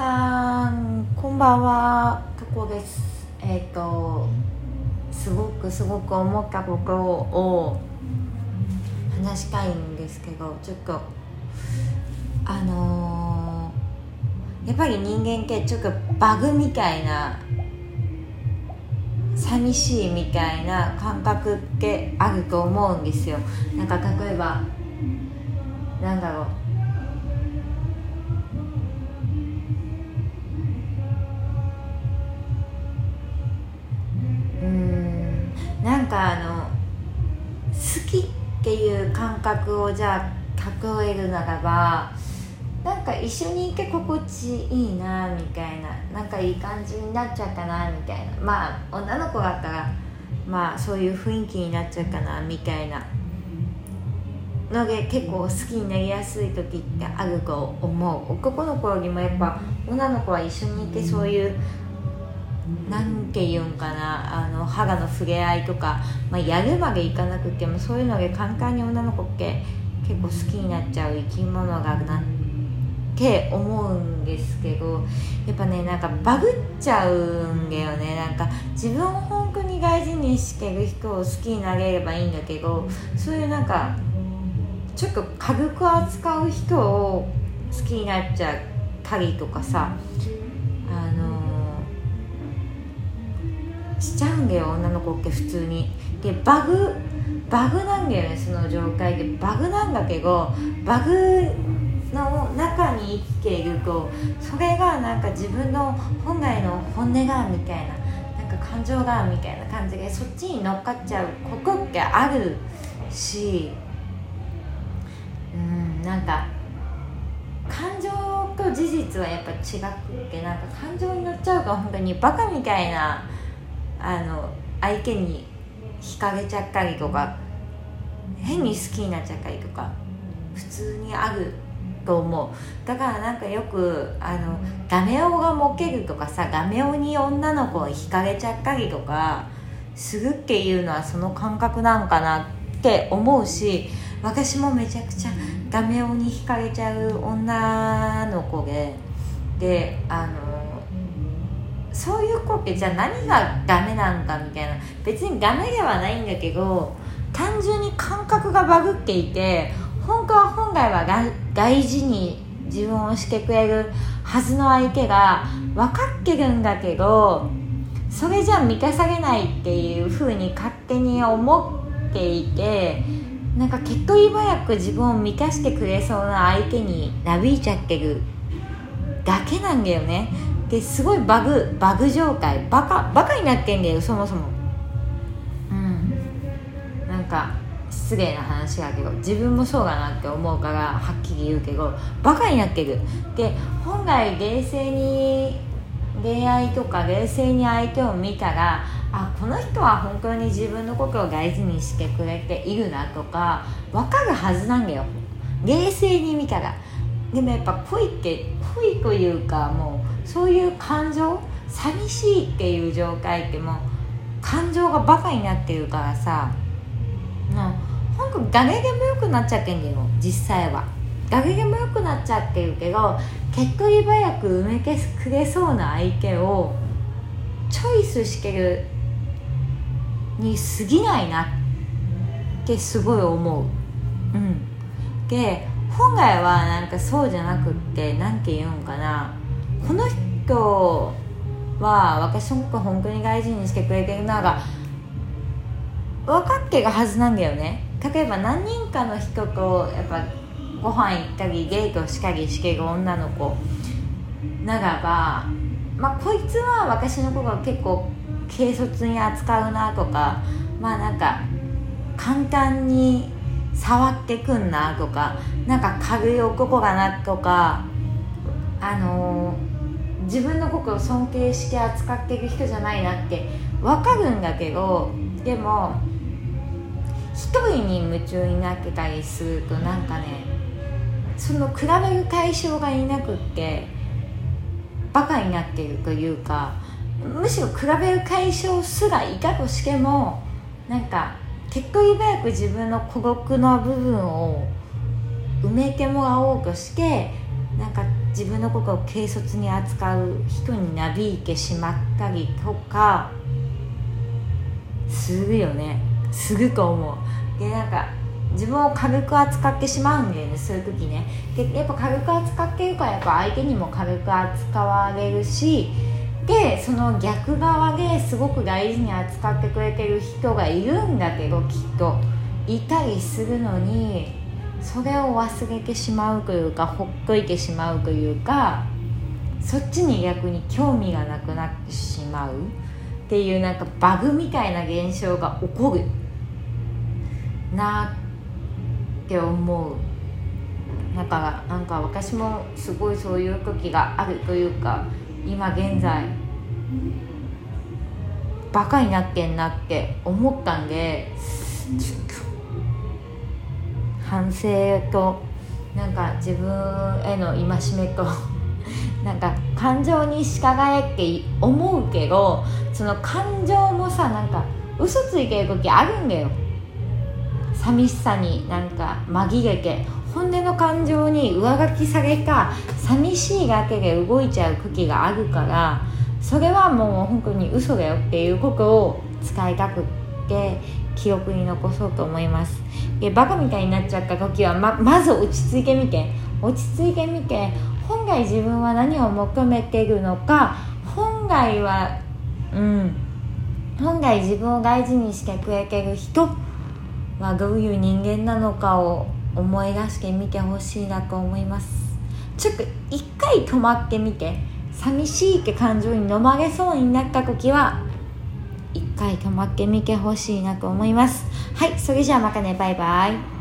さんこんばんは。とこです。えっ、とすごくすごく思ったことを話したいんですけどちょっとあのーやっぱり人間ってちょっとバグみたいな寂しいみたいな感覚ってあると思うんですよ。なんか例えばなんだろう。かあの好きっていう感覚をじゃあ例えるならばなんか一緒にいて心地いいなみたいななんかいい感じになっちゃったなみたいな。まあ女の子だったらまあそういう雰囲気になっちゃうかなみたいな。ので結構好きになりやすい時ってあると思う。男の子よりもやっぱ女の子は一緒にいてそういうなんて言うんかなあの肌の触れ合いとか、まあ、やるまでいかなくてもそういうので簡単に女の子って結構好きになっちゃう生き物がなって思うんですけどやっぱねなんかバグっちゃうんだよね。なんか自分を本当に大事にしてる人を好きになれればいいんだけどそういうなんかちょっと軽く扱う人を好きになっちゃったりとかさあのしちゃうんだよ女の子って普通に。でバグバグなんだよねその状態で。バグなんだけどバグの中に生きているとそれがなんか自分の本来の本音がみたいななんか感情がみたいな感じでそっちに乗っかっちゃうことってあるしうんなんか感情と事実はやっぱ違くてなんか感情に乗っちゃうから本当にバカみたいなあの相手に惹かれちゃったりとか変に好きになっちゃったりとか普通にあると思う。だからなんかよくあのダメ男がモけるとかさダメ男に女の子に惹かれちゃったりとかするっていうのはその感覚なんかなって思うし私もめちゃくちゃダメ男に惹かれちゃう女の子でであのそういう子ってじゃあ何がダメなんかみたいな。別にダメではないんだけど単純に感覚がバグっていて本当は本来はが大事に自分をしてくれるはずの相手が分かってるんだけどそれじゃ満たされないっていうふうに勝手に思っていてなんか結構早く自分を満たしてくれそうな相手になびいちゃってるだけなんだよね。ですごいバグバグ状態バカバカになってんだよそもそも。うん。なんか失礼な話だけど自分もそうだなって思うからはっきり言うけどバカになってる。で本来冷静に恋愛とか冷静に相手を見たらあこの人は本当に自分のことを大事にしてくれているなとか分かるはずなんだよ。冷静に見たら。でもやっぱ恋って恋というかもうそういう感情寂しいっていう状態ってもう感情がバカになってるからさな本当誰でもよくなっちゃってんだよ実際は。誰でもよくなっちゃってるけど結構早く埋めてくれそうな相手をチョイスしてるに過ぎないなってすごい思う。うん。で本来はなんかそうじゃなくってなんて言うんかな。この人は私のこと本当に大事にしてくれてるなが分かってるはずなんだよね。例えば何人かの人とやっぱご飯行ったりデートしたりしてる女の子。ならばまあこいつは私のことを結構軽率に扱うなとかまあなんか簡単に触ってくんなとかなんか軽い男だなとかあのー自分のことを尊敬して扱っている人じゃないなって分かるんだけどでも一人に夢中になってたりするとなんかねその比べる対象がいなくってバカになってるというかむしろ比べる対象すらいたとしてもなんか結構早く自分の孤独の部分を埋めてもらおうとしてなんか自分のことを軽率に扱う人になびいてしまったりとかするよね。すると思う。でなんか自分を軽く扱ってしまうんだよねそういう時ね。でやっぱ軽く扱ってるからやっぱ相手にも軽く扱われるしでその逆側ですごく大事に扱ってくれてる人がいるんだけどきっと。いたりするのにそれを忘れてしまうというかほっといてしまうというかそっちに逆に興味がなくなってしまう。っていうなんかバグみたいな現象が起こる。なって思う。だからなんか私もすごいそういう時があるというか今現在バカになってんなって思ったんで反省となんか自分への戒めと なんか感情に従えって思うけどその感情もさなんか嘘ついてる時あるんだよ。寂しさになんか紛れて。本音の感情に上書きされた寂しいだけで動いちゃう時があるからそれはもう本当に嘘だよっていうことを使いたくって記憶に残そうと思います。でバカみたいになっちゃった時はままず落ち着いてみて。落ち着いてみて本来自分は何を求めてるのか本来はうん。本来自分を大事にしてくれてる人はどういう人間なのかを思い出してみてほしいなと思います。ちょっと一回止まってみて。寂しいって感情にのまれそうになった時は一回止まってみてほしいなと思います。はいそれじゃあまたね。バイバイ。